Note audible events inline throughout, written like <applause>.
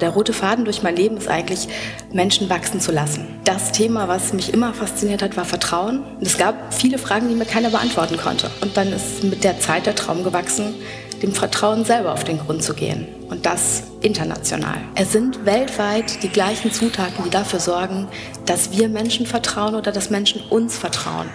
Der rote Faden durch mein Leben ist eigentlich, Menschen wachsen zu lassen. Das Thema, was mich immer fasziniert hat, war Vertrauen. Und es gab viele Fragen, die mir keiner beantworten konnte. Und dann ist mit der Zeit der Traum gewachsen, dem Vertrauen selber auf den Grund zu gehen. Und das international. Es sind weltweit die gleichen Zutaten, die dafür sorgen, dass wir Menschen vertrauen oder dass Menschen uns vertrauen.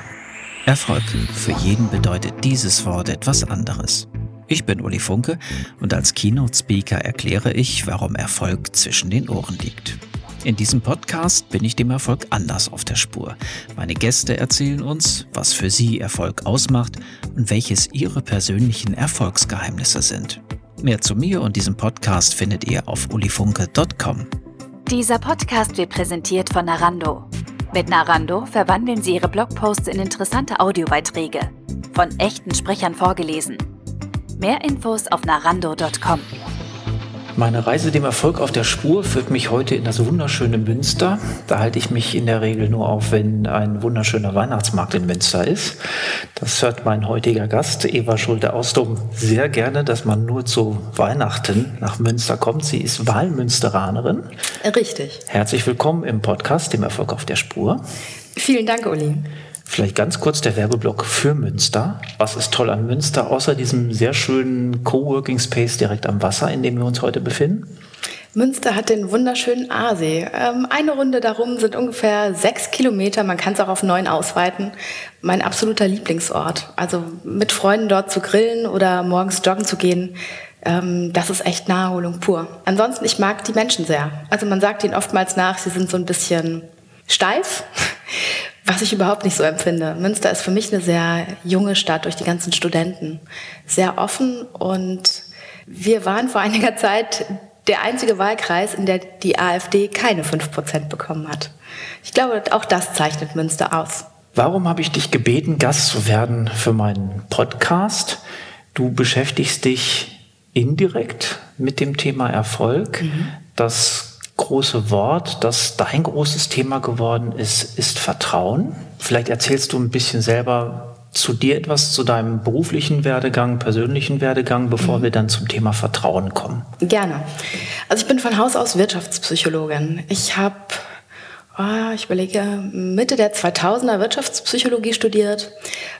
Erfolg. Für jeden bedeutet dieses Wort etwas anderes. Ich bin Uli Funke und als Keynote-Speaker erkläre ich, warum Erfolg zwischen den Ohren liegt. In diesem Podcast bin ich dem Erfolg anders auf der Spur. Meine Gäste erzählen uns, was für sie Erfolg ausmacht und welches ihre persönlichen Erfolgsgeheimnisse sind. Mehr zu mir und diesem Podcast findet ihr auf ulifunke.com. Dieser Podcast wird präsentiert von Narando. Mit Narando verwandeln Sie Ihre Blogposts in interessante Audiobeiträge, von echten Sprechern vorgelesen Mehr Infos auf narando.com. Meine Reise dem Erfolg auf der Spur führt mich heute in das wunderschöne Münster. Da halte ich mich in der Regel nur auf, wenn ein wunderschöner Weihnachtsmarkt in Münster ist. Das hört mein heutiger Gast, Eva Schulte-Ausdom, sehr gerne, dass man nur zu Weihnachten nach Münster kommt. Sie ist Wahlmünsteranerin. Richtig. Herzlich willkommen im Podcast, dem Erfolg auf der Spur. Vielen Dank, Uli. Vielleicht ganz kurz der Werbeblock für Münster. Was ist toll an Münster, außer diesem sehr schönen Coworking Space direkt am Wasser, in dem wir uns heute befinden? Münster hat den wunderschönen Aasee. Ähm, eine Runde darum sind ungefähr sechs Kilometer. Man kann es auch auf neun ausweiten. Mein absoluter Lieblingsort. Also mit Freunden dort zu grillen oder morgens joggen zu gehen, ähm, das ist echt Naherholung pur. Ansonsten, ich mag die Menschen sehr. Also man sagt ihnen oftmals nach, sie sind so ein bisschen steif. Was ich überhaupt nicht so empfinde. Münster ist für mich eine sehr junge Stadt durch die ganzen Studenten. Sehr offen und wir waren vor einiger Zeit der einzige Wahlkreis, in der die AfD keine 5% bekommen hat. Ich glaube, auch das zeichnet Münster aus. Warum habe ich dich gebeten, Gast zu werden für meinen Podcast? Du beschäftigst dich indirekt mit dem Thema Erfolg. Mhm. Das große Wort, das dein großes Thema geworden ist, ist Vertrauen. Vielleicht erzählst du ein bisschen selber zu dir etwas, zu deinem beruflichen Werdegang, persönlichen Werdegang, bevor mhm. wir dann zum Thema Vertrauen kommen. Gerne. Also ich bin von Haus aus Wirtschaftspsychologin. Ich habe, oh, ich überlege, Mitte der 2000er Wirtschaftspsychologie studiert,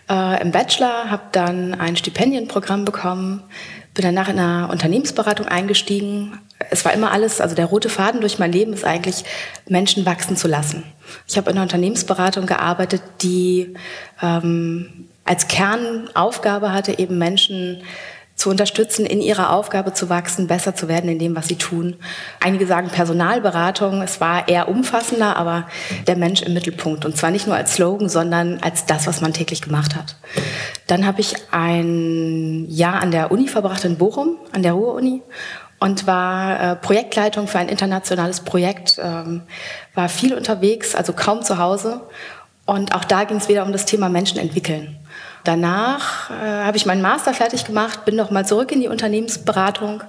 äh, im Bachelor, habe dann ein Stipendienprogramm bekommen, bin danach in einer Unternehmensberatung eingestiegen, es war immer alles, also der rote Faden durch mein Leben ist eigentlich, Menschen wachsen zu lassen. Ich habe in einer Unternehmensberatung gearbeitet, die ähm, als Kernaufgabe hatte, eben Menschen zu unterstützen, in ihrer Aufgabe zu wachsen, besser zu werden in dem, was sie tun. Einige sagen Personalberatung, es war eher umfassender, aber der Mensch im Mittelpunkt. Und zwar nicht nur als Slogan, sondern als das, was man täglich gemacht hat. Dann habe ich ein Jahr an der Uni verbracht in Bochum, an der Ruhr-Uni und war äh, Projektleitung für ein internationales Projekt, ähm, war viel unterwegs, also kaum zu Hause. Und auch da ging es wieder um das Thema Menschen entwickeln. Danach äh, habe ich meinen Master fertig gemacht, bin noch mal zurück in die Unternehmensberatung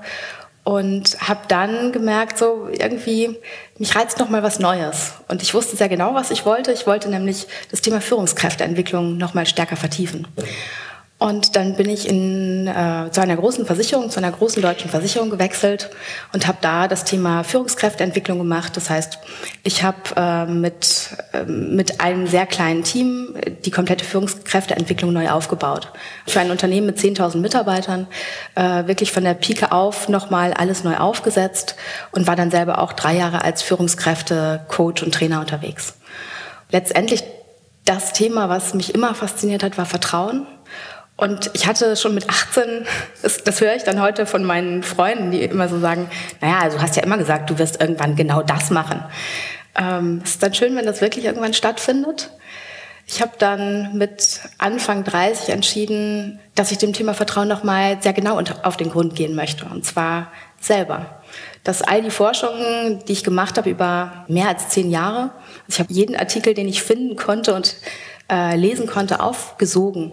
und habe dann gemerkt, so irgendwie mich reizt noch mal was Neues. Und ich wusste sehr genau, was ich wollte. Ich wollte nämlich das Thema Führungskräfteentwicklung noch mal stärker vertiefen. Und dann bin ich in, äh, zu einer großen Versicherung, zu einer großen deutschen Versicherung gewechselt und habe da das Thema Führungskräfteentwicklung gemacht. Das heißt, ich habe äh, mit, äh, mit einem sehr kleinen Team die komplette Führungskräfteentwicklung neu aufgebaut. Für ein Unternehmen mit 10.000 Mitarbeitern äh, wirklich von der Pike auf nochmal alles neu aufgesetzt und war dann selber auch drei Jahre als Führungskräfte, Coach und Trainer unterwegs. Letztendlich das Thema, was mich immer fasziniert hat, war Vertrauen. Und ich hatte schon mit 18, das, das, höre ich dann heute von meinen Freunden, die immer so sagen, naja, also du hast ja immer gesagt, du wirst irgendwann genau das machen. Ähm, ist dann schön, wenn das wirklich irgendwann stattfindet. Ich habe dann mit Anfang 30 entschieden, dass ich dem Thema Vertrauen nochmal sehr genau auf den Grund gehen möchte. Und zwar selber. Dass all die Forschungen, die ich gemacht habe über mehr als zehn Jahre, also ich habe jeden Artikel, den ich finden konnte und äh, lesen konnte, aufgesogen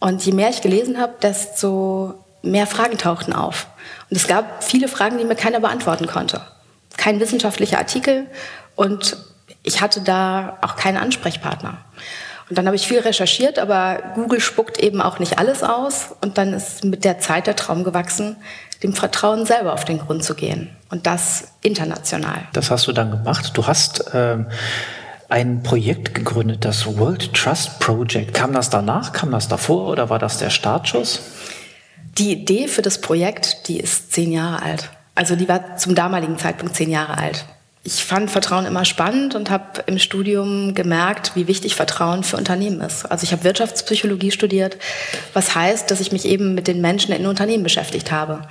und je mehr ich gelesen habe, desto mehr Fragen tauchten auf. Und es gab viele Fragen, die mir keiner beantworten konnte. Kein wissenschaftlicher Artikel und ich hatte da auch keinen Ansprechpartner. Und dann habe ich viel recherchiert, aber Google spuckt eben auch nicht alles aus. Und dann ist mit der Zeit der Traum gewachsen, dem Vertrauen selber auf den Grund zu gehen. Und das international. Das hast du dann gemacht. Du hast ähm, ein Projekt gegründet, das World Trust Project. Kam das danach? Kam das davor oder war das der Startschuss? Die Idee für das Projekt, die ist zehn Jahre alt. Also die war zum damaligen Zeitpunkt zehn Jahre alt ich fand Vertrauen immer spannend und habe im Studium gemerkt, wie wichtig Vertrauen für Unternehmen ist. Also ich habe Wirtschaftspsychologie studiert, was heißt, dass ich mich eben mit den Menschen in Unternehmen beschäftigt habe.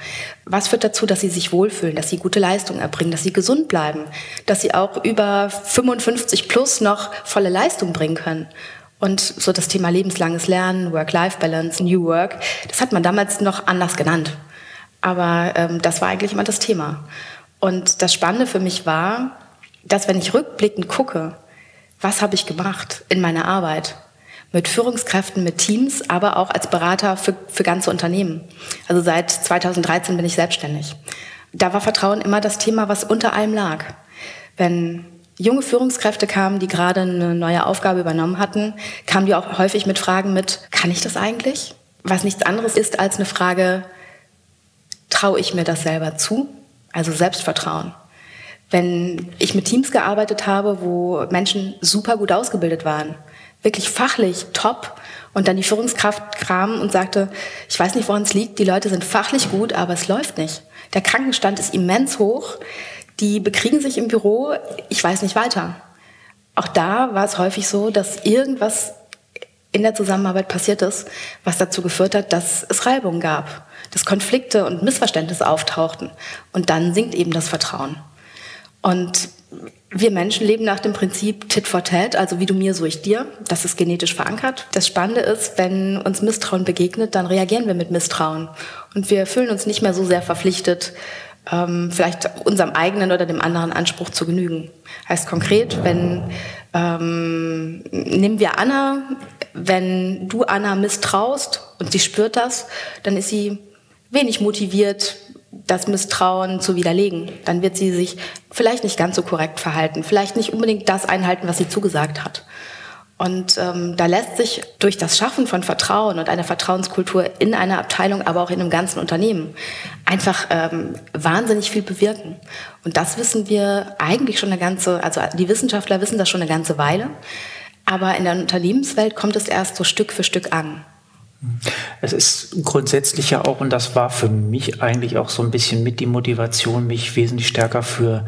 Was führt dazu, dass sie sich wohlfühlen, dass sie gute Leistungen erbringen, dass sie gesund bleiben, dass sie auch über 55 plus noch volle Leistung bringen können? Und so das Thema lebenslanges Lernen, Work-Life-Balance, New Work, das hat man damals noch anders genannt. Aber ähm, das war eigentlich immer das Thema. Und das Spannende für mich war, dass wenn ich rückblickend gucke, was habe ich gemacht in meiner Arbeit mit Führungskräften, mit Teams, aber auch als Berater für, für ganze Unternehmen. Also seit 2013 bin ich selbstständig. Da war Vertrauen immer das Thema, was unter allem lag. Wenn junge Führungskräfte kamen, die gerade eine neue Aufgabe übernommen hatten, kamen die auch häufig mit Fragen mit, kann ich das eigentlich? Was nichts anderes ist als eine Frage, traue ich mir das selber zu? Also Selbstvertrauen. Wenn ich mit Teams gearbeitet habe, wo Menschen super gut ausgebildet waren, wirklich fachlich top, und dann die Führungskraft kam und sagte, ich weiß nicht, woran es liegt, die Leute sind fachlich gut, aber es läuft nicht. Der Krankenstand ist immens hoch, die bekriegen sich im Büro, ich weiß nicht weiter. Auch da war es häufig so, dass irgendwas in der Zusammenarbeit passiert ist, was dazu geführt hat, dass es Reibung gab dass Konflikte und Missverständnisse auftauchten. Und dann sinkt eben das Vertrauen. Und wir Menschen leben nach dem Prinzip Tit for Tat, also wie du mir, so ich dir. Das ist genetisch verankert. Das Spannende ist, wenn uns Misstrauen begegnet, dann reagieren wir mit Misstrauen. Und wir fühlen uns nicht mehr so sehr verpflichtet, ähm, vielleicht unserem eigenen oder dem anderen Anspruch zu genügen. Heißt konkret, wenn ähm, nehmen wir Anna, wenn du Anna misstraust und sie spürt das, dann ist sie wenig motiviert, das Misstrauen zu widerlegen. Dann wird sie sich vielleicht nicht ganz so korrekt verhalten, vielleicht nicht unbedingt das einhalten, was sie zugesagt hat. Und ähm, da lässt sich durch das Schaffen von Vertrauen und einer Vertrauenskultur in einer Abteilung, aber auch in einem ganzen Unternehmen einfach ähm, wahnsinnig viel bewirken. Und das wissen wir eigentlich schon eine ganze, also die Wissenschaftler wissen das schon eine ganze Weile. Aber in der Unternehmenswelt kommt es erst so Stück für Stück an. Es ist grundsätzlich ja auch, und das war für mich eigentlich auch so ein bisschen mit die Motivation, mich wesentlich stärker für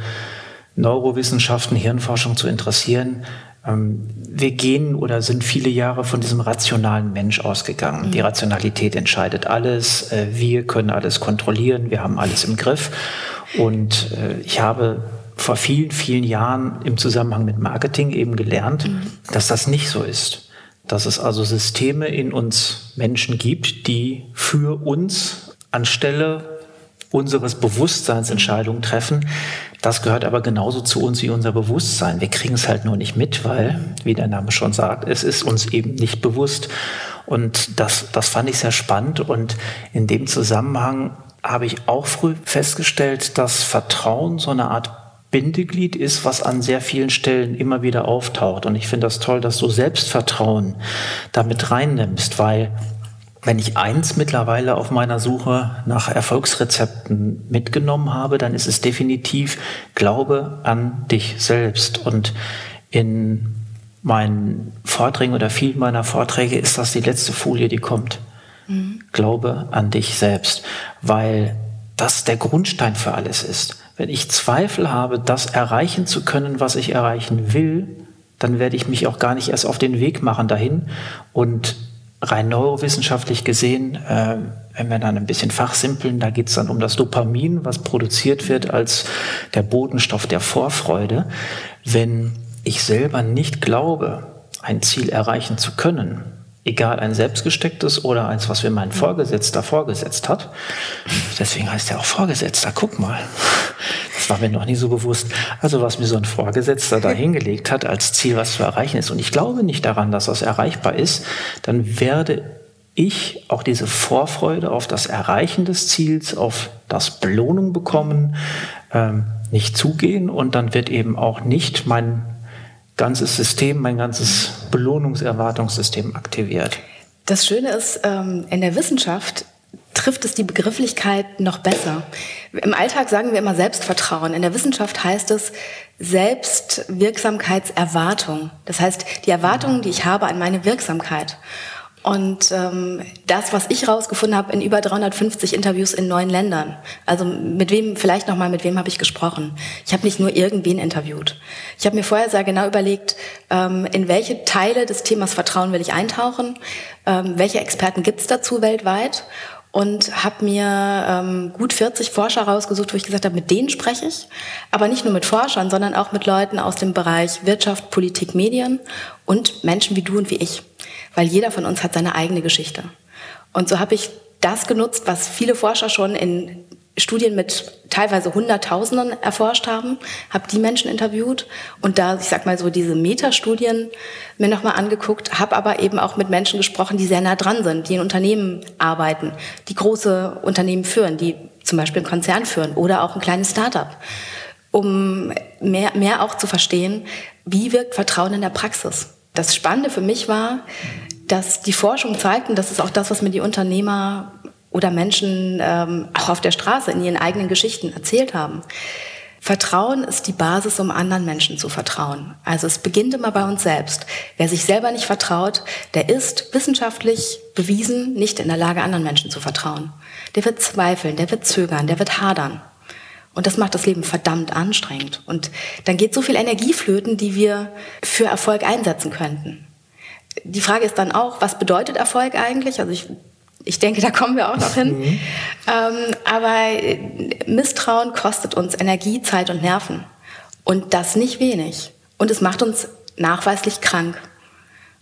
Neurowissenschaften, Hirnforschung zu interessieren. Ähm, wir gehen oder sind viele Jahre von diesem rationalen Mensch ausgegangen. Mhm. Die Rationalität entscheidet alles. Äh, wir können alles kontrollieren. Wir haben alles im Griff. Und äh, ich habe vor vielen, vielen Jahren im Zusammenhang mit Marketing eben gelernt, mhm. dass das nicht so ist dass es also Systeme in uns Menschen gibt, die für uns anstelle unseres Bewusstseins Entscheidungen treffen. Das gehört aber genauso zu uns wie unser Bewusstsein. Wir kriegen es halt nur nicht mit, weil, wie der Name schon sagt, es ist uns eben nicht bewusst. Und das, das fand ich sehr spannend. Und in dem Zusammenhang habe ich auch früh festgestellt, dass Vertrauen so eine Art Bindeglied ist, was an sehr vielen Stellen immer wieder auftaucht. Und ich finde das toll, dass du Selbstvertrauen damit reinnimmst, weil wenn ich eins mittlerweile auf meiner Suche nach Erfolgsrezepten mitgenommen habe, dann ist es definitiv Glaube an dich selbst. Und in meinen Vorträgen oder vielen meiner Vorträge ist das die letzte Folie, die kommt. Mhm. Glaube an dich selbst, weil das der Grundstein für alles ist. Wenn ich Zweifel habe, das erreichen zu können, was ich erreichen will, dann werde ich mich auch gar nicht erst auf den Weg machen dahin. Und rein neurowissenschaftlich gesehen, äh, wenn wir dann ein bisschen fachsimpeln, da geht es dann um das Dopamin, was produziert wird als der Botenstoff der Vorfreude. Wenn ich selber nicht glaube, ein Ziel erreichen zu können, egal ein selbstgestecktes oder eins, was mir mein Vorgesetzter vorgesetzt hat. Deswegen heißt er auch Vorgesetzter. Guck mal, das war mir noch nie so bewusst. Also was mir so ein Vorgesetzter da hingelegt hat als Ziel, was zu erreichen ist. Und ich glaube nicht daran, dass das erreichbar ist. Dann werde ich auch diese Vorfreude auf das Erreichen des Ziels, auf das Belohnung bekommen, ähm, nicht zugehen. Und dann wird eben auch nicht mein ganzes System, mein ganzes Belohnungserwartungssystem aktiviert? Das Schöne ist, ähm, in der Wissenschaft trifft es die Begrifflichkeit noch besser. Im Alltag sagen wir immer Selbstvertrauen. In der Wissenschaft heißt es Selbstwirksamkeitserwartung. Das heißt, die Erwartungen, die ich habe an meine Wirksamkeit. Und ähm, das, was ich rausgefunden habe in über 350 Interviews in neun Ländern. Also mit wem, vielleicht nochmal, mit wem habe ich gesprochen? Ich habe nicht nur irgendwen interviewt. Ich habe mir vorher sehr genau überlegt, ähm, in welche Teile des Themas Vertrauen will ich eintauchen, ähm, welche Experten gibt es dazu weltweit und habe mir ähm, gut 40 Forscher rausgesucht, wo ich gesagt habe, mit denen spreche ich. Aber nicht nur mit Forschern, sondern auch mit Leuten aus dem Bereich Wirtschaft, Politik, Medien und Menschen wie du und wie ich weil jeder von uns hat seine eigene Geschichte. Und so habe ich das genutzt, was viele Forscher schon in Studien mit teilweise Hunderttausenden erforscht haben, habe die Menschen interviewt und da, ich sag mal so, diese Metastudien mir nochmal angeguckt, habe aber eben auch mit Menschen gesprochen, die sehr nah dran sind, die in Unternehmen arbeiten, die große Unternehmen führen, die zum Beispiel einen Konzern führen oder auch ein kleines Startup, um mehr, mehr auch zu verstehen, wie wirkt Vertrauen in der Praxis. Das Spannende für mich war, dass die Forschung zeigt, und das ist auch das, was mir die Unternehmer oder Menschen ähm, auch auf der Straße in ihren eigenen Geschichten erzählt haben. Vertrauen ist die Basis, um anderen Menschen zu vertrauen. Also es beginnt immer bei uns selbst. Wer sich selber nicht vertraut, der ist wissenschaftlich bewiesen nicht in der Lage, anderen Menschen zu vertrauen. Der wird zweifeln, der wird zögern, der wird hadern. Und das macht das Leben verdammt anstrengend. Und dann geht so viel Energie flöten, die wir für Erfolg einsetzen könnten die Frage ist dann auch, was bedeutet Erfolg eigentlich? Also ich, ich denke, da kommen wir auch noch hin. <laughs> Mhm. Ähm, aber Misstrauen kostet uns Energie, Zeit und Nerven. Und das nicht wenig. Und es macht uns nachweislich krank.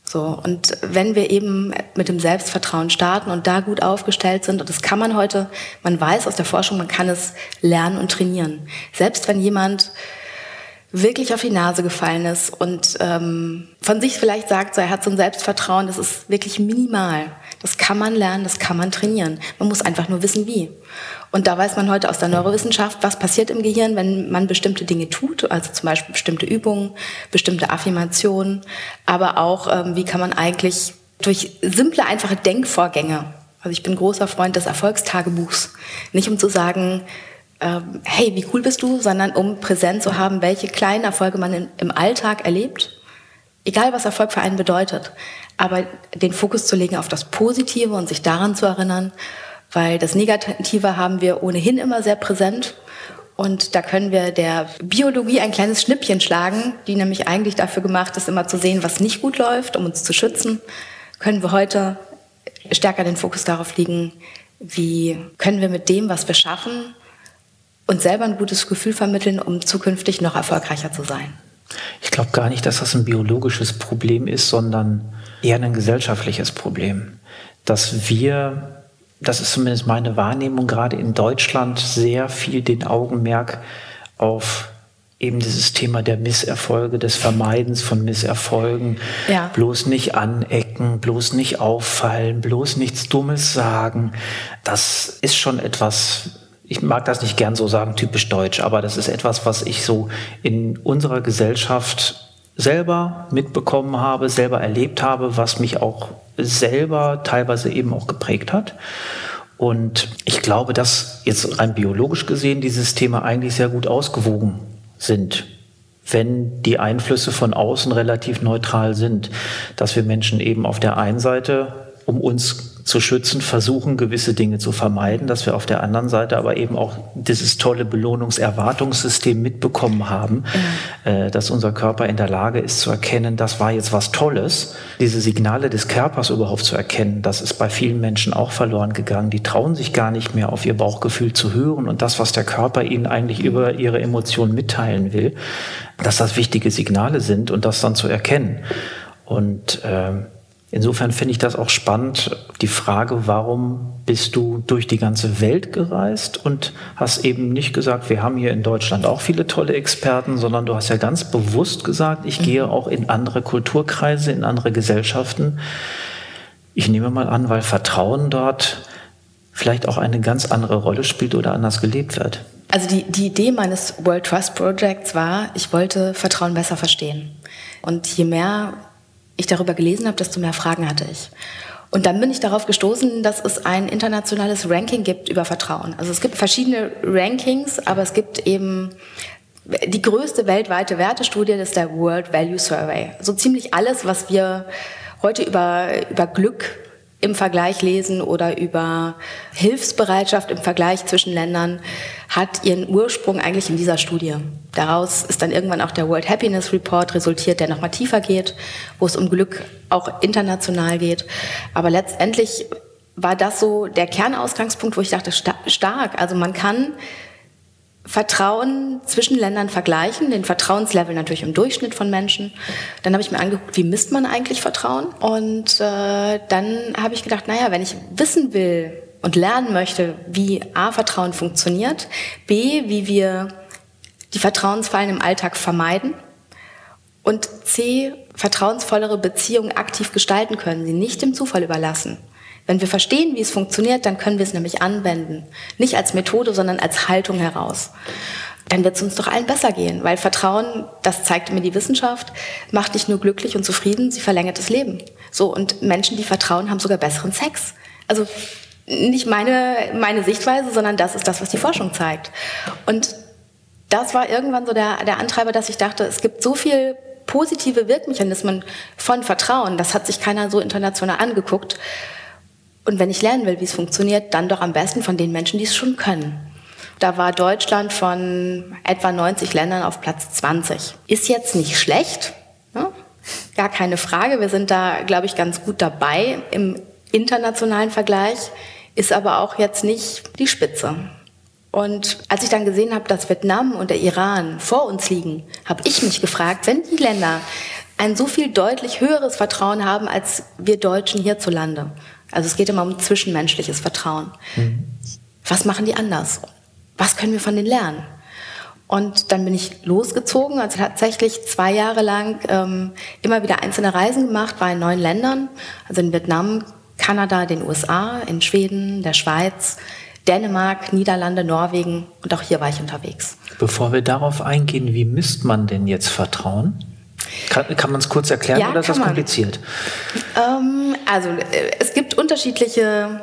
So, und wenn wir eben mit dem Selbstvertrauen starten und da gut aufgestellt sind, und das kann man heute, man weiß aus der Forschung, man kann es lernen und trainieren. Selbst wenn jemand wirklich auf die Nase gefallen ist und ähm, von sich vielleicht sagt, so, er hat so ein Selbstvertrauen, das ist wirklich minimal. Das kann man lernen, das kann man trainieren. Man muss einfach nur wissen, wie. Und da weiß man heute aus der Neurowissenschaft, was passiert im Gehirn, wenn man bestimmte Dinge tut, also zum Beispiel bestimmte Übungen, bestimmte Affirmationen, aber auch, ähm, wie kann man eigentlich durch simple, einfache Denkvorgänge, also ich bin großer Freund des Erfolgstagebuchs, nicht um zu sagen, ähm, hey, wie cool bist du, sondern um präsent zu haben, welche kleinen Erfolge man in, im Alltag erlebt. Egal, was Erfolg für einen bedeutet. Aber den Fokus zu legen auf das Positive und sich daran zu erinnern, weil das Negative haben wir ohnehin immer sehr präsent. Und da können wir der Biologie ein kleines Schnippchen schlagen, die nämlich eigentlich dafür gemacht ist, immer zu sehen, was nicht gut läuft, um uns zu schützen. Können wir heute stärker den Fokus darauf legen, wie können wir mit dem, was wir schaffen, und selber ein gutes Gefühl vermitteln, um zukünftig noch erfolgreicher zu sein. Ich glaube gar nicht, dass das ein biologisches Problem ist, sondern eher ein gesellschaftliches Problem. Dass wir, das ist zumindest meine Wahrnehmung, gerade in Deutschland sehr viel den Augenmerk auf eben dieses Thema der Misserfolge, des Vermeidens von Misserfolgen, ja. bloß nicht anecken, bloß nicht auffallen, bloß nichts Dummes sagen. Das ist schon etwas, ich mag das nicht gern so sagen, typisch deutsch, aber das ist etwas, was ich so in unserer Gesellschaft selber mitbekommen habe, selber erlebt habe, was mich auch selber teilweise eben auch geprägt hat. Und ich glaube, dass jetzt rein biologisch gesehen dieses Thema eigentlich sehr gut ausgewogen sind, wenn die Einflüsse von außen relativ neutral sind, dass wir Menschen eben auf der einen Seite um uns zu schützen, versuchen, gewisse Dinge zu vermeiden, dass wir auf der anderen Seite aber eben auch dieses tolle Belohnungserwartungssystem mitbekommen haben, mhm. äh, dass unser Körper in der Lage ist zu erkennen, das war jetzt was Tolles. Diese Signale des Körpers überhaupt zu erkennen, das ist bei vielen Menschen auch verloren gegangen. Die trauen sich gar nicht mehr auf ihr Bauchgefühl zu hören und das, was der Körper ihnen eigentlich über ihre Emotionen mitteilen will, dass das wichtige Signale sind und das dann zu erkennen. Und ähm, Insofern finde ich das auch spannend, die Frage, warum bist du durch die ganze Welt gereist und hast eben nicht gesagt, wir haben hier in Deutschland auch viele tolle Experten, sondern du hast ja ganz bewusst gesagt, ich gehe mhm. auch in andere Kulturkreise, in andere Gesellschaften. Ich nehme mal an, weil Vertrauen dort vielleicht auch eine ganz andere Rolle spielt oder anders gelebt wird. Also die, die Idee meines World Trust Projects war, ich wollte Vertrauen besser verstehen. Und je mehr ich darüber gelesen habe, desto mehr Fragen hatte ich. Und dann bin ich darauf gestoßen, dass es ein internationales Ranking gibt über Vertrauen. Also es gibt verschiedene Rankings, aber es gibt eben die größte weltweite Wertestudie, das ist der World Value Survey. So ziemlich alles, was wir heute über, über Glück im Vergleich lesen oder über Hilfsbereitschaft im Vergleich zwischen Ländern, hat ihren Ursprung eigentlich in dieser Studie. Daraus ist dann irgendwann auch der World Happiness Report resultiert, der nochmal tiefer geht, wo es um Glück auch international geht. Aber letztendlich war das so der Kernausgangspunkt, wo ich dachte, stark. Also man kann Vertrauen zwischen Ländern vergleichen, den Vertrauenslevel natürlich im Durchschnitt von Menschen. Dann habe ich mir angeguckt, wie misst man eigentlich Vertrauen? Und äh, dann habe ich gedacht, naja, wenn ich wissen will und lernen möchte, wie A, Vertrauen funktioniert, B, wie wir die Vertrauensfallen im Alltag vermeiden und C, vertrauensvollere Beziehungen aktiv gestalten können, sie nicht dem Zufall überlassen, wenn wir verstehen, wie es funktioniert, dann können wir es nämlich anwenden. Nicht als Methode, sondern als Haltung heraus. Dann wird es uns doch allen besser gehen, weil Vertrauen, das zeigt mir die Wissenschaft, macht nicht nur glücklich und zufrieden, sie verlängert das Leben. So, und Menschen, die vertrauen, haben sogar besseren Sex. Also nicht meine, meine Sichtweise, sondern das ist das, was die Forschung zeigt. Und das war irgendwann so der, der Antreiber, dass ich dachte, es gibt so viel positive Wirkmechanismen von Vertrauen. Das hat sich keiner so international angeguckt. Und wenn ich lernen will, wie es funktioniert, dann doch am besten von den Menschen, die es schon können. Da war Deutschland von etwa 90 Ländern auf Platz 20. Ist jetzt nicht schlecht, ne? gar keine Frage. Wir sind da, glaube ich, ganz gut dabei im internationalen Vergleich, ist aber auch jetzt nicht die Spitze. Und als ich dann gesehen habe, dass Vietnam und der Iran vor uns liegen, habe ich mich gefragt, wenn die Länder ein so viel deutlich höheres Vertrauen haben als wir Deutschen hierzulande, also es geht immer um zwischenmenschliches Vertrauen. Mhm. Was machen die anders? Was können wir von denen lernen? Und dann bin ich losgezogen, also tatsächlich zwei Jahre lang ähm, immer wieder einzelne Reisen gemacht, war in neun Ländern, also in Vietnam, Kanada, den USA, in Schweden, der Schweiz, Dänemark, Niederlande, Norwegen und auch hier war ich unterwegs. Bevor wir darauf eingehen, wie misst man denn jetzt Vertrauen? Kann, kann man es kurz erklären ja, oder ist das kompliziert? Ähm, also äh, es gibt unterschiedliche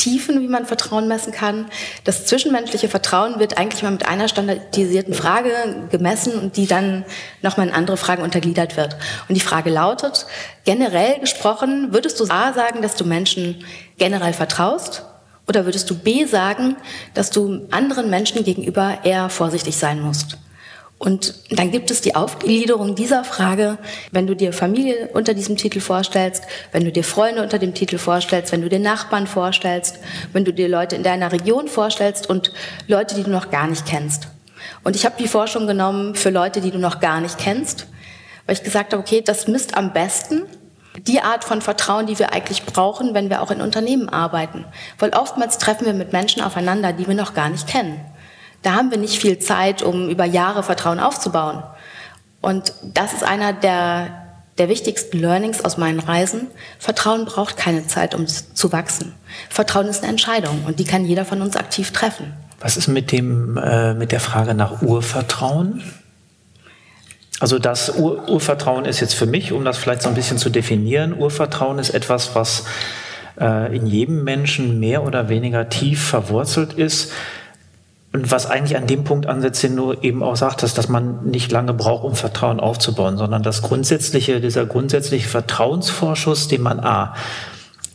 Tiefen, wie man Vertrauen messen kann. Das zwischenmenschliche Vertrauen wird eigentlich mal mit einer standardisierten Frage gemessen und die dann nochmal in andere Fragen untergliedert wird. Und die Frage lautet, generell gesprochen, würdest du A sagen, dass du Menschen generell vertraust? Oder würdest du B sagen, dass du anderen Menschen gegenüber eher vorsichtig sein musst? Und dann gibt es die Aufgliederung dieser Frage, wenn du dir Familie unter diesem Titel vorstellst, wenn du dir Freunde unter dem Titel vorstellst, wenn du dir Nachbarn vorstellst, wenn du dir Leute in deiner Region vorstellst und Leute, die du noch gar nicht kennst. Und ich habe die Forschung genommen für Leute, die du noch gar nicht kennst, weil ich gesagt habe, okay, das misst am besten die Art von Vertrauen, die wir eigentlich brauchen, wenn wir auch in Unternehmen arbeiten. Weil oftmals treffen wir mit Menschen aufeinander, die wir noch gar nicht kennen. Da haben wir nicht viel Zeit, um über Jahre Vertrauen aufzubauen. Und das ist einer der, der wichtigsten Learnings aus meinen Reisen. Vertrauen braucht keine Zeit, um zu wachsen. Vertrauen ist eine Entscheidung und die kann jeder von uns aktiv treffen. Was ist mit, dem, äh, mit der Frage nach Urvertrauen? Also das Ur Urvertrauen ist jetzt für mich, um das vielleicht so ein bisschen zu definieren, Urvertrauen ist etwas, was äh, in jedem Menschen mehr oder weniger tief verwurzelt ist. Und was eigentlich an dem Punkt ansetzt, den du eben auch sagtest, dass man nicht lange braucht, um Vertrauen aufzubauen, sondern das grundsätzliche, dieser grundsätzliche Vertrauensvorschuss, den man A,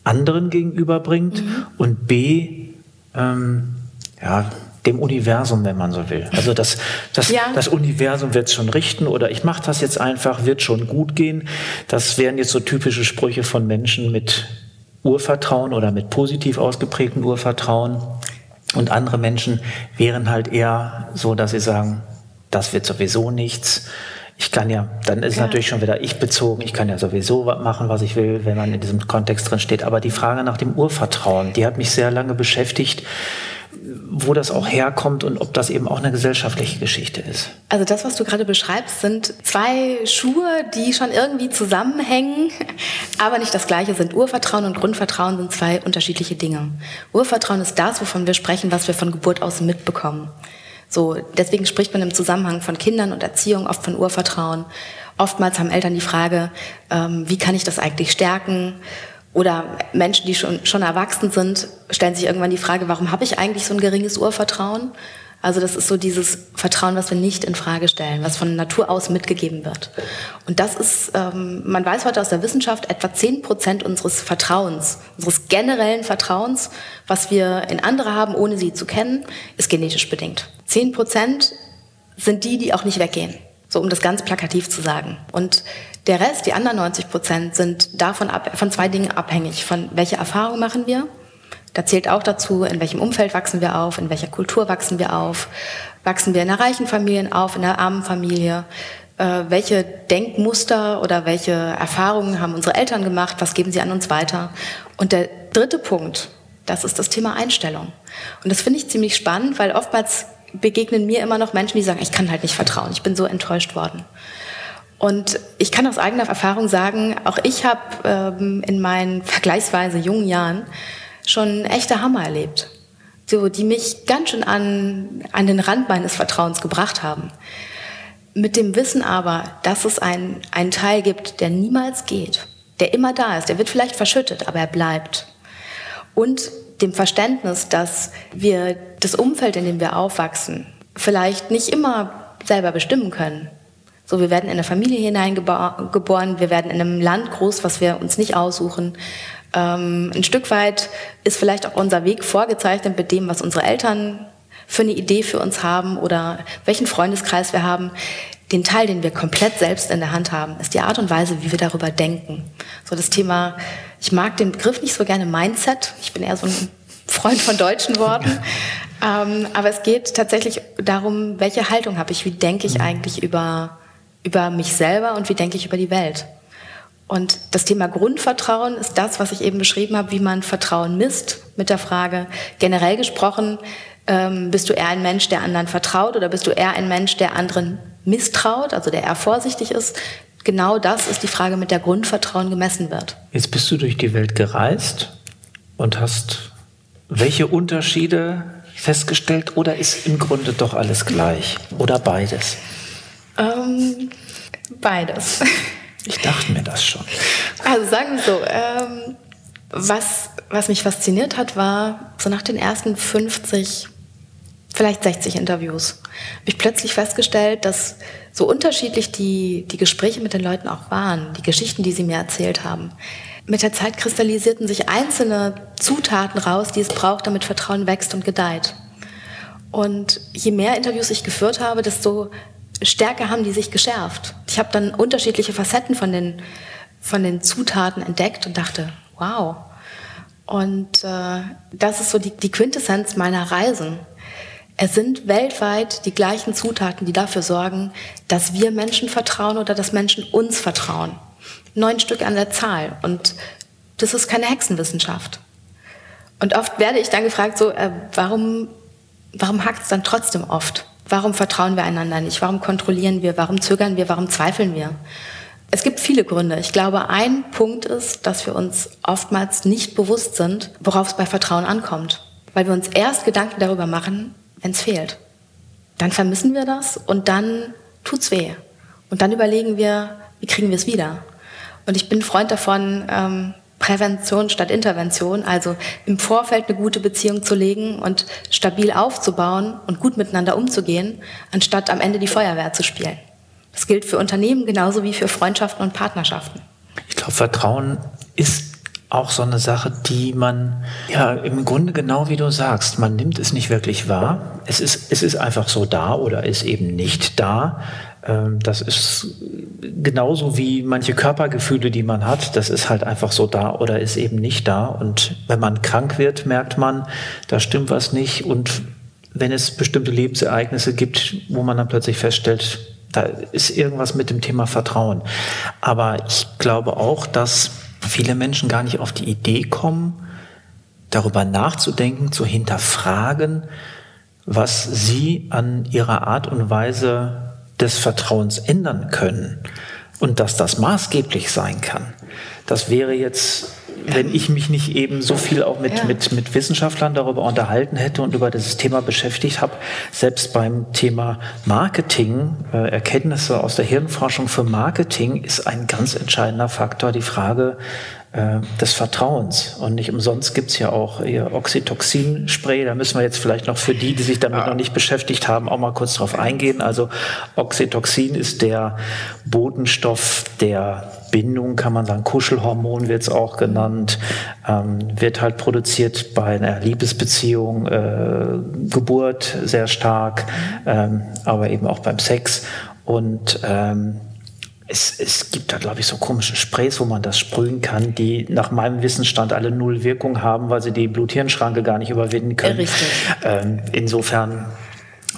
anderen gegenüberbringt mhm. und B, ähm, ja, dem Universum, wenn man so will. Also das, das, ja. das Universum wird es schon richten oder ich mache das jetzt einfach, wird schon gut gehen. Das wären jetzt so typische Sprüche von Menschen mit Urvertrauen oder mit positiv ausgeprägtem Urvertrauen. Und andere Menschen wären halt eher so, dass sie sagen, das wird sowieso nichts. Ich kann ja, dann ist ja. natürlich schon wieder ich bezogen. Ich kann ja sowieso machen, was ich will, wenn man in diesem Kontext drin steht. Aber die Frage nach dem Urvertrauen, die hat mich sehr lange beschäftigt wo das auch herkommt und ob das eben auch eine gesellschaftliche Geschichte ist. Also das, was du gerade beschreibst, sind zwei Schuhe, die schon irgendwie zusammenhängen, <laughs> aber nicht das gleiche sind. Urvertrauen und Grundvertrauen sind zwei unterschiedliche Dinge. Urvertrauen ist das, wovon wir sprechen, was wir von Geburt aus mitbekommen. So, deswegen spricht man im Zusammenhang von Kindern und Erziehung oft von Urvertrauen. Oftmals haben Eltern die Frage, ähm, wie kann ich das eigentlich stärken? Oder Menschen, die schon, schon erwachsen sind, stellen sich irgendwann die Frage, warum habe ich eigentlich so ein geringes Urvertrauen? Also das ist so dieses Vertrauen, was wir nicht in Frage stellen, was von Natur aus mitgegeben wird. Und das ist, ähm, man weiß heute aus der Wissenschaft, etwa zehn Prozent unseres Vertrauens, unseres generellen Vertrauens, was wir in andere haben, ohne sie zu kennen, ist genetisch bedingt. Zehn Prozent sind die, die auch nicht weggehen. So, um das ganz plakativ zu sagen. Und der Rest, die anderen 90 Prozent, sind davon ab, von zwei Dingen abhängig. Von welche Erfahrung machen wir da zählt auch dazu, in welchem Umfeld wachsen wir auf, in welcher Kultur wachsen wir auf. Wachsen wir in einer reichen Familie auf, in einer armen Familie? Äh, welche Denkmuster oder welche Erfahrungen haben unsere Eltern gemacht? Was geben sie an uns weiter? Und der dritte Punkt, das ist das Thema Einstellung. Und das finde ich ziemlich spannend, weil oftmals begegnen mir immer noch Menschen, die sagen, ich kann halt nicht vertrauen, ich bin so enttäuscht worden. Und ich kann aus eigener Erfahrung sagen, auch ich habe ähm, in meinen vergleichsweise jungen Jahren schon echte Hammer erlebt, so, die mich ganz schön an, an den Rand meines Vertrauens gebracht haben. Mit dem Wissen aber, dass es einen, einen Teil gibt, der niemals geht, der immer da ist, der wird vielleicht verschüttet, aber er bleibt. Und dem Verständnis, dass wir das Umfeld, in dem wir aufwachsen, vielleicht nicht immer selber bestimmen können. So, wir werden in eine Familie hineingeboren, wir werden in einem Land groß, was wir uns nicht aussuchen. Ähm, ein Stück weit ist vielleicht auch unser Weg vorgezeichnet mit dem, was unsere Eltern für eine Idee für uns haben oder welchen Freundeskreis wir haben. Den Teil, den wir komplett selbst in der Hand haben, ist die Art und Weise, wie wir darüber denken. So das Thema, ich mag den Begriff nicht so gerne Mindset. Ich bin eher so ein Freund von deutschen Worten. <laughs> ähm, aber es geht tatsächlich darum, welche Haltung habe ich, wie denke ich mhm. eigentlich über, über mich selber und wie denke ich über die Welt. Und das Thema Grundvertrauen ist das, was ich eben beschrieben habe, wie man Vertrauen misst, mit der Frage, generell gesprochen, ähm, bist du eher ein Mensch, der anderen vertraut oder bist du eher ein Mensch, der anderen misstraut, also der eher vorsichtig ist? Genau das ist die Frage, mit der Grundvertrauen gemessen wird. Jetzt bist du durch die Welt gereist und hast welche Unterschiede festgestellt oder ist im Grunde doch alles gleich oder beides? Ähm, beides. Ich dachte mir das schon. Also sagen wir so, ähm, was, was mich fasziniert hat, war so nach den ersten 50, vielleicht 60 Interviews, habe ich plötzlich festgestellt, dass so unterschiedlich die, die Gespräche mit den Leuten auch waren, die Geschichten, die sie mir erzählt haben. Mit der Zeit kristallisierten sich einzelne Zutaten raus, die es braucht, damit Vertrauen wächst und gedeiht. Und je mehr Interviews ich geführt habe, desto stärker haben die sich geschärft. Ich habe dann unterschiedliche Facetten von den, von den Zutaten entdeckt und dachte, wow. Und äh, das ist so die, die Quintessenz meiner Reisen. Es sind weltweit die gleichen Zutaten, die dafür sorgen, dass wir Menschen vertrauen oder dass Menschen uns vertrauen. Neun Stück an der Zahl. Und das ist keine Hexenwissenschaft. Und oft werde ich dann gefragt, so, äh, warum, warum hakt es dann trotzdem oft? Warum vertrauen wir einander nicht? Warum kontrollieren wir? Warum zögern wir? Warum zweifeln wir? Es gibt viele Gründe. Ich glaube, ein Punkt ist, dass wir uns oftmals nicht bewusst sind, worauf es bei Vertrauen ankommt. Weil wir uns erst Gedanken darüber machen, wenn es fehlt. Dann vermissen wir das und dann tut's weh. Und dann überlegen wir, wie kriegen wir es wieder? Und ich bin Freund davon, ähm, Prävention statt Intervention, also im Vorfeld eine gute Beziehung zu legen und stabil aufzubauen und gut miteinander umzugehen, anstatt am Ende die Feuerwehr zu spielen. Das gilt für Unternehmen genauso wie für Freundschaften und Partnerschaften. Ich glaube, Vertrauen ist auch so eine Sache, die man, ja, im Grunde genau wie du sagst, man nimmt es nicht wirklich wahr. Es ist, es ist einfach so da oder ist eben nicht da. Ähm, das ist genauso wie manche Körpergefühle, die man hat. Das ist halt einfach so da oder ist eben nicht da. Und wenn man krank wird, merkt man, da stimmt was nicht. Und wenn es bestimmte Lebensereignisse gibt, wo man dann plötzlich feststellt, da ist irgendwas mit dem Thema Vertrauen. Aber ich glaube auch, dass viele Menschen gar nicht auf die Idee kommen, darüber nachzudenken, zu hinterfragen, was sie an ihrer Art und Weise des Vertrauens ändern können und dass das maßgeblich sein kann, das wäre jetzt wenn ich mich nicht eben so viel auch mit, ja. mit, mit Wissenschaftlern darüber unterhalten hätte und über dieses Thema beschäftigt habe, selbst beim Thema Marketing, äh, Erkenntnisse aus der Hirnforschung für Marketing ist ein ganz entscheidender Faktor die Frage, äh, des Vertrauens. Und nicht umsonst gibt's ja auch ihr Oxytocin-Spray. Da müssen wir jetzt vielleicht noch für die, die sich damit ja. noch nicht beschäftigt haben, auch mal kurz drauf eingehen. Also Oxytocin ist der Botenstoff der Bindung, kann man sagen. Kuschelhormon wird es auch genannt. Ähm, wird halt produziert bei einer Liebesbeziehung, äh, Geburt sehr stark, ähm, aber eben auch beim Sex. Und ähm, es, es gibt da, glaube ich, so komische Sprays, wo man das sprühen kann, die nach meinem Wissensstand alle null Wirkung haben, weil sie die Blut-Hirn-Schranke gar nicht überwinden können. Richtig. Ähm, insofern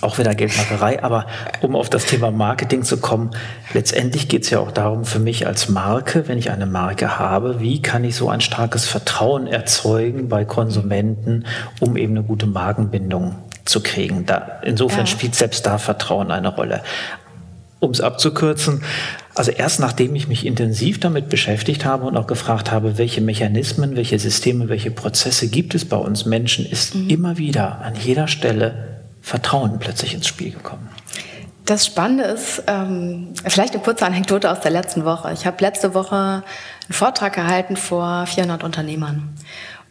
auch wieder Geldmacherei. Aber um auf das Thema Marketing zu kommen, letztendlich geht es ja auch darum, für mich als Marke, wenn ich eine Marke habe, wie kann ich so ein starkes Vertrauen erzeugen bei Konsumenten, um eben eine gute Markenbindung zu kriegen. Da, insofern ja. spielt selbst da Vertrauen eine Rolle. Um es abzukürzen, also erst nachdem ich mich intensiv damit beschäftigt habe und auch gefragt habe, welche Mechanismen, welche Systeme, welche Prozesse gibt es bei uns Menschen, ist mhm. immer wieder an jeder Stelle Vertrauen plötzlich ins Spiel gekommen. Das Spannende ist, ähm, vielleicht eine kurze Anekdote aus der letzten Woche. Ich habe letzte Woche einen Vortrag gehalten vor 400 Unternehmern.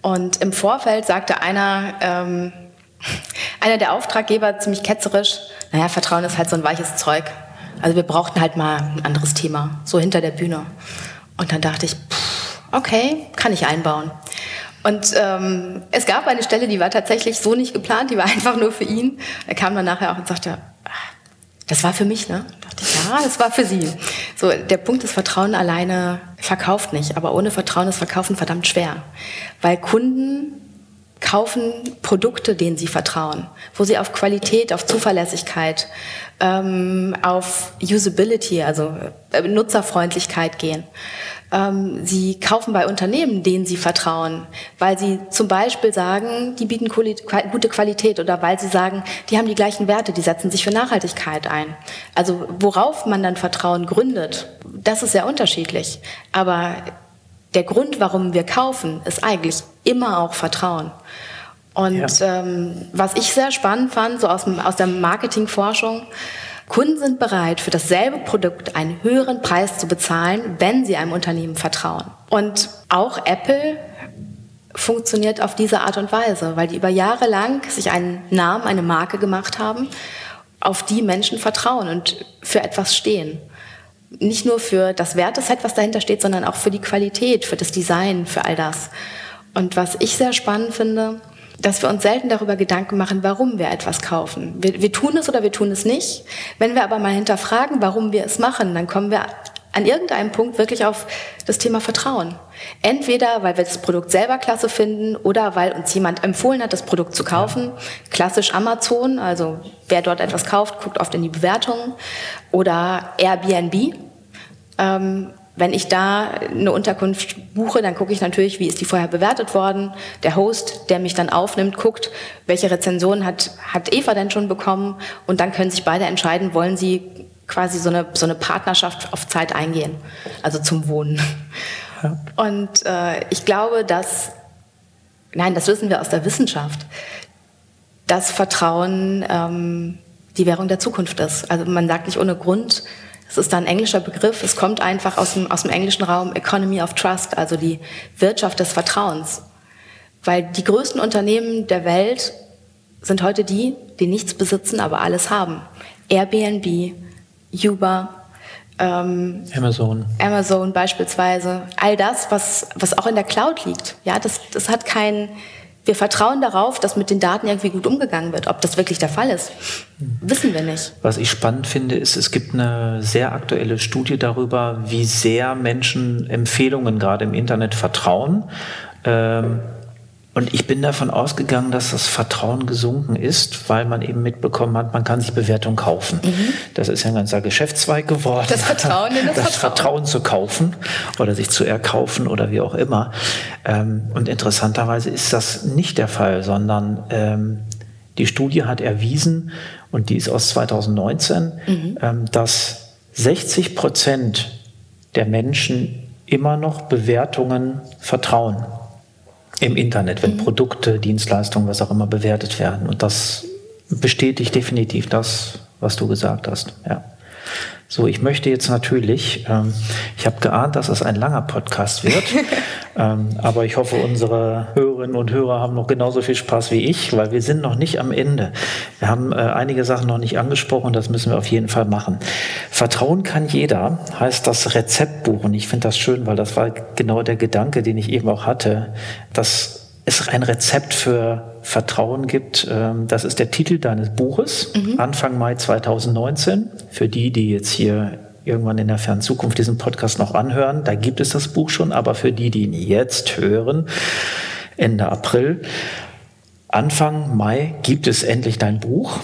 Und im Vorfeld sagte einer, ähm, <laughs> einer der Auftraggeber ziemlich ketzerisch, naja, Vertrauen ist halt so ein weiches Zeug. Also wir brauchten halt mal ein anderes Thema, so hinter der Bühne. Und dann dachte ich, pff, okay, kann ich einbauen. Und ähm, es gab eine Stelle, die war tatsächlich so nicht geplant, die war <laughs> einfach nur für ihn. Er kam dann nachher auch und sagte, ah, das war für mich, ne? Da dachte ich, ja, das war für Sie. So, der Punkt ist, Vertrauen alleine verkauft nicht, aber ohne Vertrauen ist Verkaufen verdammt schwer. Weil Kunden kaufen Produkte, denen sie vertrauen, wo sie auf Qualität, auf Zuverlässigkeit, ähm, auf Usability, also äh, Nutzerfreundlichkeit gehen. Ähm, sie kaufen bei Unternehmen, denen sie vertrauen, weil sie zum Beispiel sagen, die bieten gute Qualität oder weil sie sagen, die haben die gleichen Werte, die setzen sich für Nachhaltigkeit ein. Also worauf man dann Vertrauen gründet, das ist sehr unterschiedlich. Aber der Grund, warum wir kaufen, ist eigentlich immer auch Vertrauen. Und ja. ähm, was ich sehr spannend fand, so aus, aus der Marketingforschung, Kunden sind bereit, für dasselbe Produkt einen höheren Preis zu bezahlen, wenn sie einem Unternehmen vertrauen. Und auch Apple funktioniert auf diese Art und Weise, weil die über Jahre lang sich einen Namen, eine Marke gemacht haben, auf die Menschen vertrauen und für etwas stehen nicht nur für das Werteset, was dahinter steht, sondern auch für die Qualität, für das Design, für all das. Und was ich sehr spannend finde, dass wir uns selten darüber Gedanken machen, warum wir etwas kaufen. Wir, wir tun es oder wir tun es nicht. Wenn wir aber mal hinterfragen, warum wir es machen, dann kommen wir an irgendeinem Punkt wirklich auf das Thema Vertrauen. Entweder, weil wir das Produkt selber klasse finden oder weil uns jemand empfohlen hat, das Produkt zu kaufen. Klassisch Amazon, also wer dort etwas kauft, guckt oft in die Bewertungen. Oder Airbnb. Ähm, wenn ich da eine Unterkunft buche, dann gucke ich natürlich, wie ist die vorher bewertet worden. Der Host, der mich dann aufnimmt, guckt, welche Rezension hat, hat Eva denn schon bekommen. Und dann können sich beide entscheiden, wollen sie quasi so eine, so eine Partnerschaft auf Zeit eingehen, also zum Wohnen. Ja. Und äh, ich glaube, dass, nein, das wissen wir aus der Wissenschaft, dass Vertrauen ähm, die Währung der Zukunft ist. Also man sagt nicht ohne Grund, es ist da ein englischer Begriff, es kommt einfach aus dem, aus dem englischen Raum Economy of Trust, also die Wirtschaft des Vertrauens. Weil die größten Unternehmen der Welt sind heute die, die nichts besitzen, aber alles haben. Airbnb, Uber, ähm, Amazon. Amazon beispielsweise. All das, was, was auch in der Cloud liegt. Ja, das, das hat kein, wir vertrauen darauf, dass mit den Daten irgendwie gut umgegangen wird. Ob das wirklich der Fall ist, wissen wir nicht. Was ich spannend finde, ist, es gibt eine sehr aktuelle Studie darüber, wie sehr Menschen Empfehlungen gerade im Internet vertrauen. Ähm, und ich bin davon ausgegangen, dass das Vertrauen gesunken ist, weil man eben mitbekommen hat, man kann sich Bewertung kaufen. Mhm. Das ist ja ein ganzer Geschäftszweig geworden. Das Vertrauen <laughs> in das, das Vertrauen. Vertrauen. zu kaufen oder sich zu erkaufen oder wie auch immer. Ähm, und interessanterweise ist das nicht der Fall, sondern ähm, die Studie hat erwiesen, und die ist aus 2019, mhm. Ähm, dass 60 Prozent der Menschen immer noch Bewertungen vertrauen im Internet, wenn mhm. Produkte, Dienstleistungen, was auch immer bewertet werden. Und das bestätigt definitiv das, was du gesagt hast. Ja. So, ich möchte jetzt natürlich, ähm, ich habe geahnt, dass es ein langer Podcast wird, <laughs> ähm, aber ich hoffe, unsere Hörerinnen und Hörer haben noch genauso viel Spaß wie ich, weil wir sind noch nicht am Ende. Wir haben äh, einige Sachen noch nicht angesprochen, das müssen wir auf jeden Fall machen. Vertrauen kann jeder, heißt das Rezeptbuch und ich finde das schön, weil das war genau der Gedanke, den ich eben auch hatte, dass es ein Rezept für Vertrauen gibt. Ähm, das ist der Titel deines Buches, mhm. Anfang Mai 2019. Für die, die jetzt hier irgendwann in der fernen Zukunft diesen Podcast noch anhören, da gibt es das Buch schon, aber für die, die ihn jetzt hören, Ende April, Anfang Mai gibt es endlich dein Buch.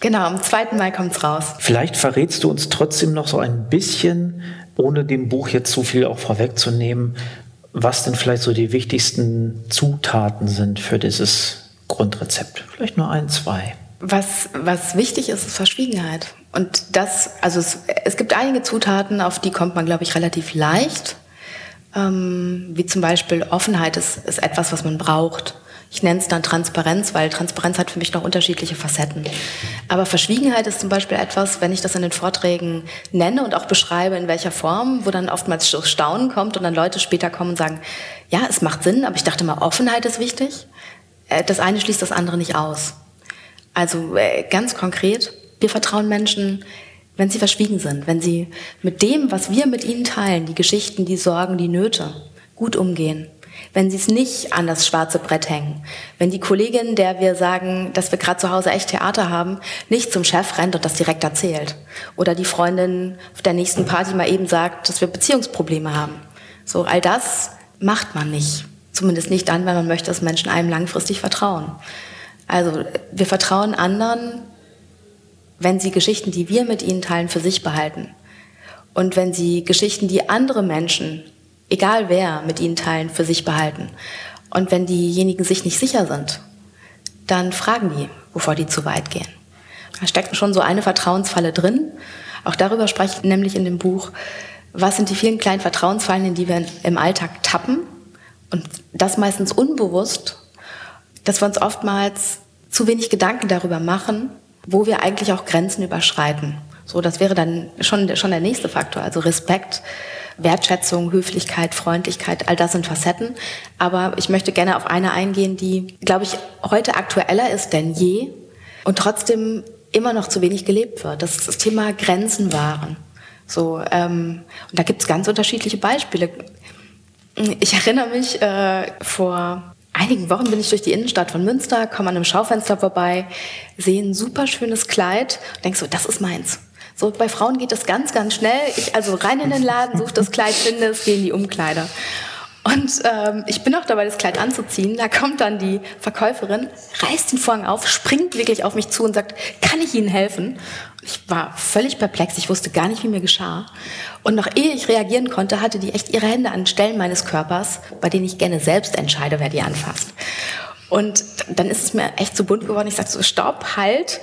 Genau, am 2. Mai kommt es raus. Vielleicht verrätst du uns trotzdem noch so ein bisschen, ohne dem Buch jetzt zu viel auch vorwegzunehmen, was denn vielleicht so die wichtigsten Zutaten sind für dieses Grundrezept. Vielleicht nur ein, zwei. Was, was wichtig ist, ist Verschwiegenheit. Und das, also es, es gibt einige Zutaten, auf die kommt man, glaube ich, relativ leicht. Ähm, wie zum Beispiel Offenheit ist, ist etwas, was man braucht. Ich nenne es dann Transparenz, weil Transparenz hat für mich noch unterschiedliche Facetten. Aber Verschwiegenheit ist zum Beispiel etwas, wenn ich das in den Vorträgen nenne und auch beschreibe, in welcher Form, wo dann oftmals Staunen kommt und dann Leute später kommen und sagen, ja, es macht Sinn, aber ich dachte mal, Offenheit ist wichtig. Äh, das eine schließt das andere nicht aus. Also äh, ganz konkret, wir vertrauen Menschen, wenn sie verschwiegen sind, wenn sie mit dem, was wir mit ihnen teilen, die Geschichten, die Sorgen, die Nöte, gut umgehen wenn sie es nicht an das schwarze Brett hängen. Wenn die Kollegin, der wir sagen, dass wir gerade zu Hause echt Theater haben, nicht zum Chef rennt und das direkt erzählt. Oder die Freundin auf der nächsten Party mal eben sagt, dass wir Beziehungsprobleme haben. So, all das macht man nicht. Zumindest nicht dann, wenn man möchte, dass Menschen einem langfristig vertrauen. Also, wir vertrauen anderen, wenn sie Geschichten, die wir mit ihnen teilen, für sich behalten. Und wenn sie Geschichten, die andere Menschen egal wer, mit ihnen teilen, für sich behalten. Und wenn diejenigen sich nicht sicher sind, dann fragen die, bevor die zu weit gehen. Da steckt schon so eine Vertrauensfalle drin. Auch darüber spreche ich nämlich in dem Buch, was sind die vielen kleinen Vertrauensfallen, in die wir im Alltag tappen. Und das meistens unbewusst, dass wir uns oftmals zu wenig Gedanken darüber machen, wo wir eigentlich auch Grenzen überschreiten. So, das wäre dann schon, schon der nächste Faktor, also Respekt Wertschätzung, Höflichkeit, Freundlichkeit, all das sind Facetten. Aber ich möchte gerne auf eine eingehen, die, glaube ich, heute aktueller ist denn je und trotzdem immer noch zu wenig gelebt wird. Das ist das Thema Grenzen wahren. So, ähm, und da gibt es ganz unterschiedliche Beispiele. Ich erinnere mich, äh, vor einigen Wochen bin ich durch die Innenstadt von Münster, komme an einem Schaufenster vorbei, sehe ein super schönes Kleid und denke so, das ist meins. So, bei Frauen geht das ganz, ganz schnell. Ich also rein in den Laden, suche das Kleid, finde es, gehe in die Umkleider. Und ähm, ich bin auch dabei, das Kleid anzuziehen. Da kommt dann die Verkäuferin, reißt den Vorhang auf, springt wirklich auf mich zu und sagt, kann ich Ihnen helfen? Ich war völlig perplex, ich wusste gar nicht, wie mir geschah. Und noch ehe ich reagieren konnte, hatte die echt ihre Hände an Stellen meines Körpers, bei denen ich gerne selbst entscheide, wer die anfasst. Und dann ist es mir echt zu bunt geworden. Ich sagte so, stopp, halt.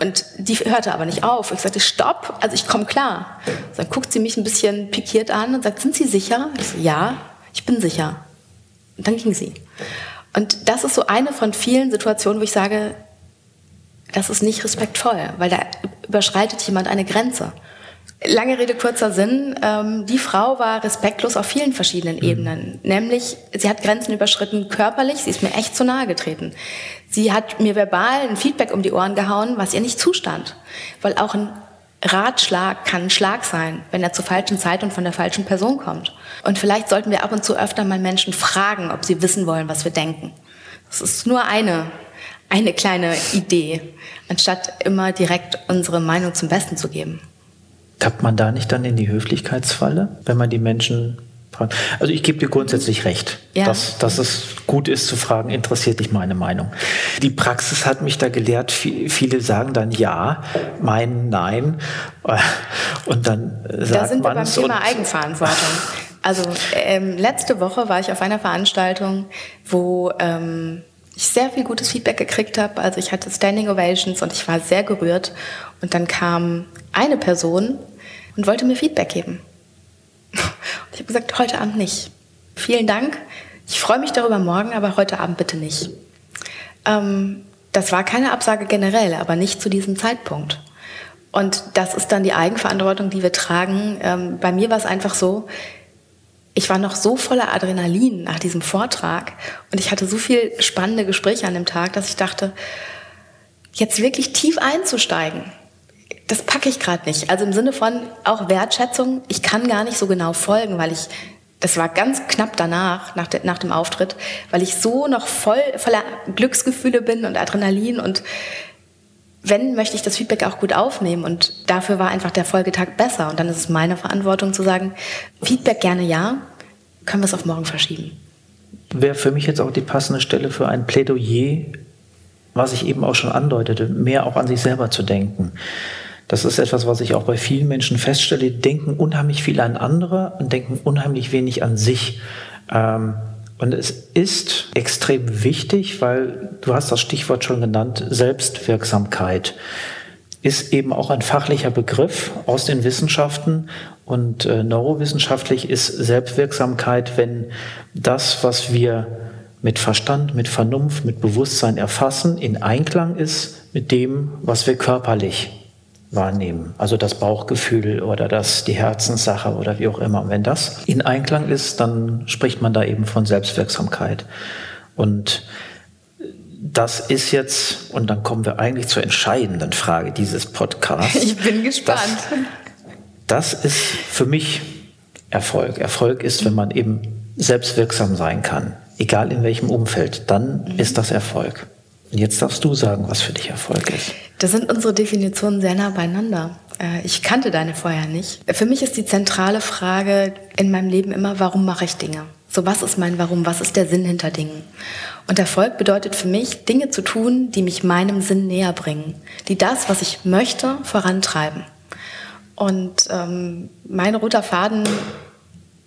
Und die hörte aber nicht auf. Ich sagte, stopp, also ich komme klar. Dann guckt sie mich ein bisschen pikiert an und sagt, sind Sie sicher? Ich so, ja, ich bin sicher. Und dann ging sie. Und das ist so eine von vielen Situationen, wo ich sage, das ist nicht respektvoll, weil da überschreitet jemand eine Grenze. Lange Rede, kurzer Sinn. Ähm, die Frau war respektlos auf vielen verschiedenen mhm. Ebenen. Nämlich, sie hat Grenzen überschritten körperlich, sie ist mir echt zu nahe getreten. Sie hat mir verbal ein Feedback um die Ohren gehauen, was ihr nicht zustand. Weil auch ein Ratschlag kann ein Schlag sein, wenn er zur falschen Zeit und von der falschen Person kommt. Und vielleicht sollten wir ab und zu öfter mal Menschen fragen, ob sie wissen wollen, was wir denken. Das ist nur eine, eine kleine Idee, anstatt immer direkt unsere Meinung zum Besten zu geben. Tappt man da nicht dann in die Höflichkeitsfalle, wenn man die Menschen fragt? Also ich gebe dir grundsätzlich recht, ja. dass, dass es gut ist zu fragen, interessiert dich meine Meinung. Die Praxis hat mich da gelehrt, viele sagen dann ja, meinen nein. Und dann sagt Da sind wir beim Thema Eigenverantwortung. Also ähm, letzte Woche war ich auf einer Veranstaltung, wo ähm, ich sehr viel gutes Feedback gekriegt habe. Also ich hatte Standing Ovations und ich war sehr gerührt. Und dann kam eine Person und wollte mir Feedback geben. Und ich habe gesagt, heute Abend nicht. Vielen Dank. Ich freue mich darüber morgen, aber heute Abend bitte nicht. Ähm, das war keine Absage generell, aber nicht zu diesem Zeitpunkt. Und das ist dann die Eigenverantwortung, die wir tragen. Ähm, bei mir war es einfach so, ich war noch so voller Adrenalin nach diesem Vortrag und ich hatte so viel spannende Gespräche an dem Tag, dass ich dachte, jetzt wirklich tief einzusteigen, das packe ich gerade nicht. Also im Sinne von auch Wertschätzung, ich kann gar nicht so genau folgen, weil ich, das war ganz knapp danach, nach, de, nach dem Auftritt, weil ich so noch voll, voller Glücksgefühle bin und Adrenalin und wenn, möchte ich das Feedback auch gut aufnehmen. Und dafür war einfach der Folgetag besser. Und dann ist es meine Verantwortung zu sagen, Feedback gerne ja, können wir es auf morgen verschieben. Wäre für mich jetzt auch die passende Stelle für ein Plädoyer, was ich eben auch schon andeutete, mehr auch an sich selber zu denken. Das ist etwas, was ich auch bei vielen Menschen feststelle. Die denken unheimlich viel an andere und denken unheimlich wenig an sich. Ähm, und es ist extrem wichtig, weil du hast das Stichwort schon genannt, Selbstwirksamkeit ist eben auch ein fachlicher Begriff aus den Wissenschaften. Und äh, neurowissenschaftlich ist Selbstwirksamkeit, wenn das, was wir mit Verstand, mit Vernunft, mit Bewusstsein erfassen, in Einklang ist mit dem, was wir körperlich wahrnehmen. Also das Bauchgefühl oder das, die Herzenssache oder wie auch immer. Und wenn das in Einklang ist, dann spricht man da eben von Selbstwirksamkeit. Und das ist jetzt, und dann kommen wir eigentlich zur entscheidenden Frage dieses Podcasts. <laughs> Ich bin gespannt. Das, das ist für mich Erfolg. Erfolg ist, wenn man eben selbstwirksam sein kann, egal in welchem Umfeld, dann mhm. ist das Erfolg. Und jetzt darfst du sagen, was für dich Erfolg ist. Da sind unsere Definitionen sehr nah beieinander. Äh, ich kannte deine vorher nicht. Für mich ist die zentrale Frage in meinem Leben immer, warum mache ich Dinge? So, was ist mein Warum? Was ist der Sinn hinter Dingen? Und Erfolg bedeutet für mich, Dinge zu tun, die mich meinem Sinn näher bringen, die das, was ich möchte, vorantreiben. Und ähm, mein roter Faden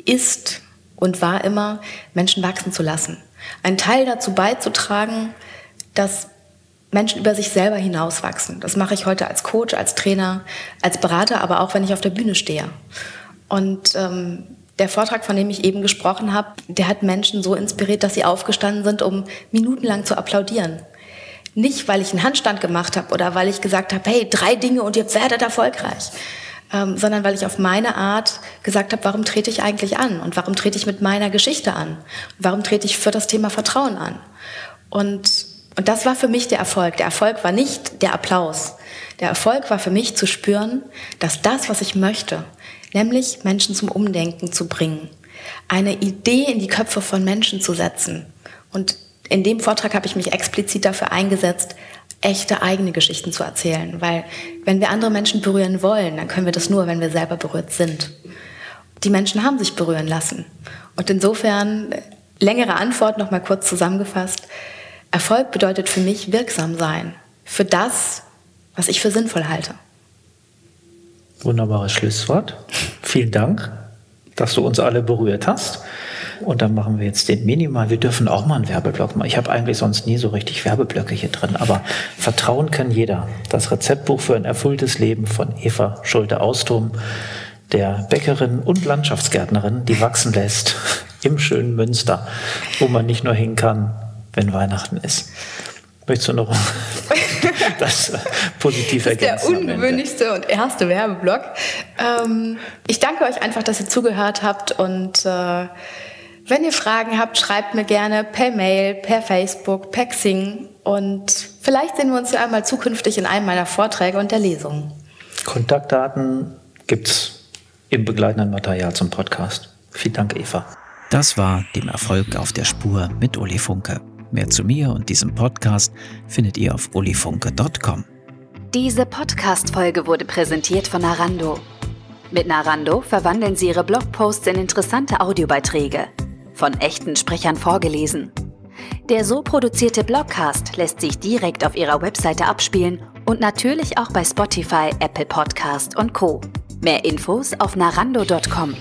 ist und war immer, Menschen wachsen zu lassen. Einen Teil dazu beizutragen, dass Menschen über sich selber hinauswachsen. Das mache ich heute als Coach, als Trainer, als Berater, aber auch wenn ich auf der Bühne stehe. Und ähm, der Vortrag, von dem ich eben gesprochen habe, der hat Menschen so inspiriert, dass sie aufgestanden sind, um minutenlang zu applaudieren. Nicht, weil ich einen Handstand gemacht habe oder weil ich gesagt habe, hey, drei Dinge und ihr werdet erfolgreich, ähm, sondern weil ich auf meine Art gesagt habe, warum trete ich eigentlich an und warum trete ich mit meiner Geschichte an? Warum trete ich für das Thema Vertrauen an? Und und das war für mich der Erfolg. Der Erfolg war nicht der Applaus. Der Erfolg war für mich zu spüren, dass das, was ich möchte, nämlich Menschen zum Umdenken zu bringen, eine Idee in die Köpfe von Menschen zu setzen. Und in dem Vortrag habe ich mich explizit dafür eingesetzt, echte eigene Geschichten zu erzählen. Weil wenn wir andere Menschen berühren wollen, dann können wir das nur, wenn wir selber berührt sind. Die Menschen haben sich berühren lassen. Und insofern, längere Antwort nochmal kurz zusammengefasst, Erfolg bedeutet für mich wirksam sein. Für das, was ich für sinnvoll halte. Wunderbares Schlusswort. Vielen Dank, dass du uns alle berührt hast. Und dann machen wir jetzt den Minimal. Wir dürfen auch mal einen Werbeblock machen. Ich habe eigentlich sonst nie so richtig Werbeblöcke hier drin, aber Vertrauen kann jeder. Das Rezeptbuch für ein erfülltes Leben von Eva Schulte-Austum, der Bäckerin und Landschaftsgärtnerin, die wachsen lässt im schönen Münster, wo man nicht nur hin kann, wenn Weihnachten ist. Möchtest du noch <laughs> das positiv ergänzen? Der ungewöhnlichste und erste Werbeblock. Ähm, ich danke euch einfach, dass ihr zugehört habt und äh, wenn ihr Fragen habt, schreibt mir gerne per Mail, per Facebook, per Xing und vielleicht sehen wir uns ja einmal zukünftig in einem meiner Vorträge und der Lesungen. Kontaktdaten gibt es im begleitenden Material zum Podcast. Vielen Dank, Eva. Das war dem Erfolg auf der Spur mit Uli Funke. Mehr zu mir und diesem Podcast findet ihr auf ulifunke.com. Diese Podcast-Folge wurde präsentiert von Narando. Mit Narando verwandeln Sie Ihre Blogposts in interessante Audiobeiträge, von echten Sprechern vorgelesen. Der so produzierte Blogcast lässt sich direkt auf Ihrer Webseite abspielen und natürlich auch bei Spotify, Apple Podcast und Co. Mehr Infos auf narando.com.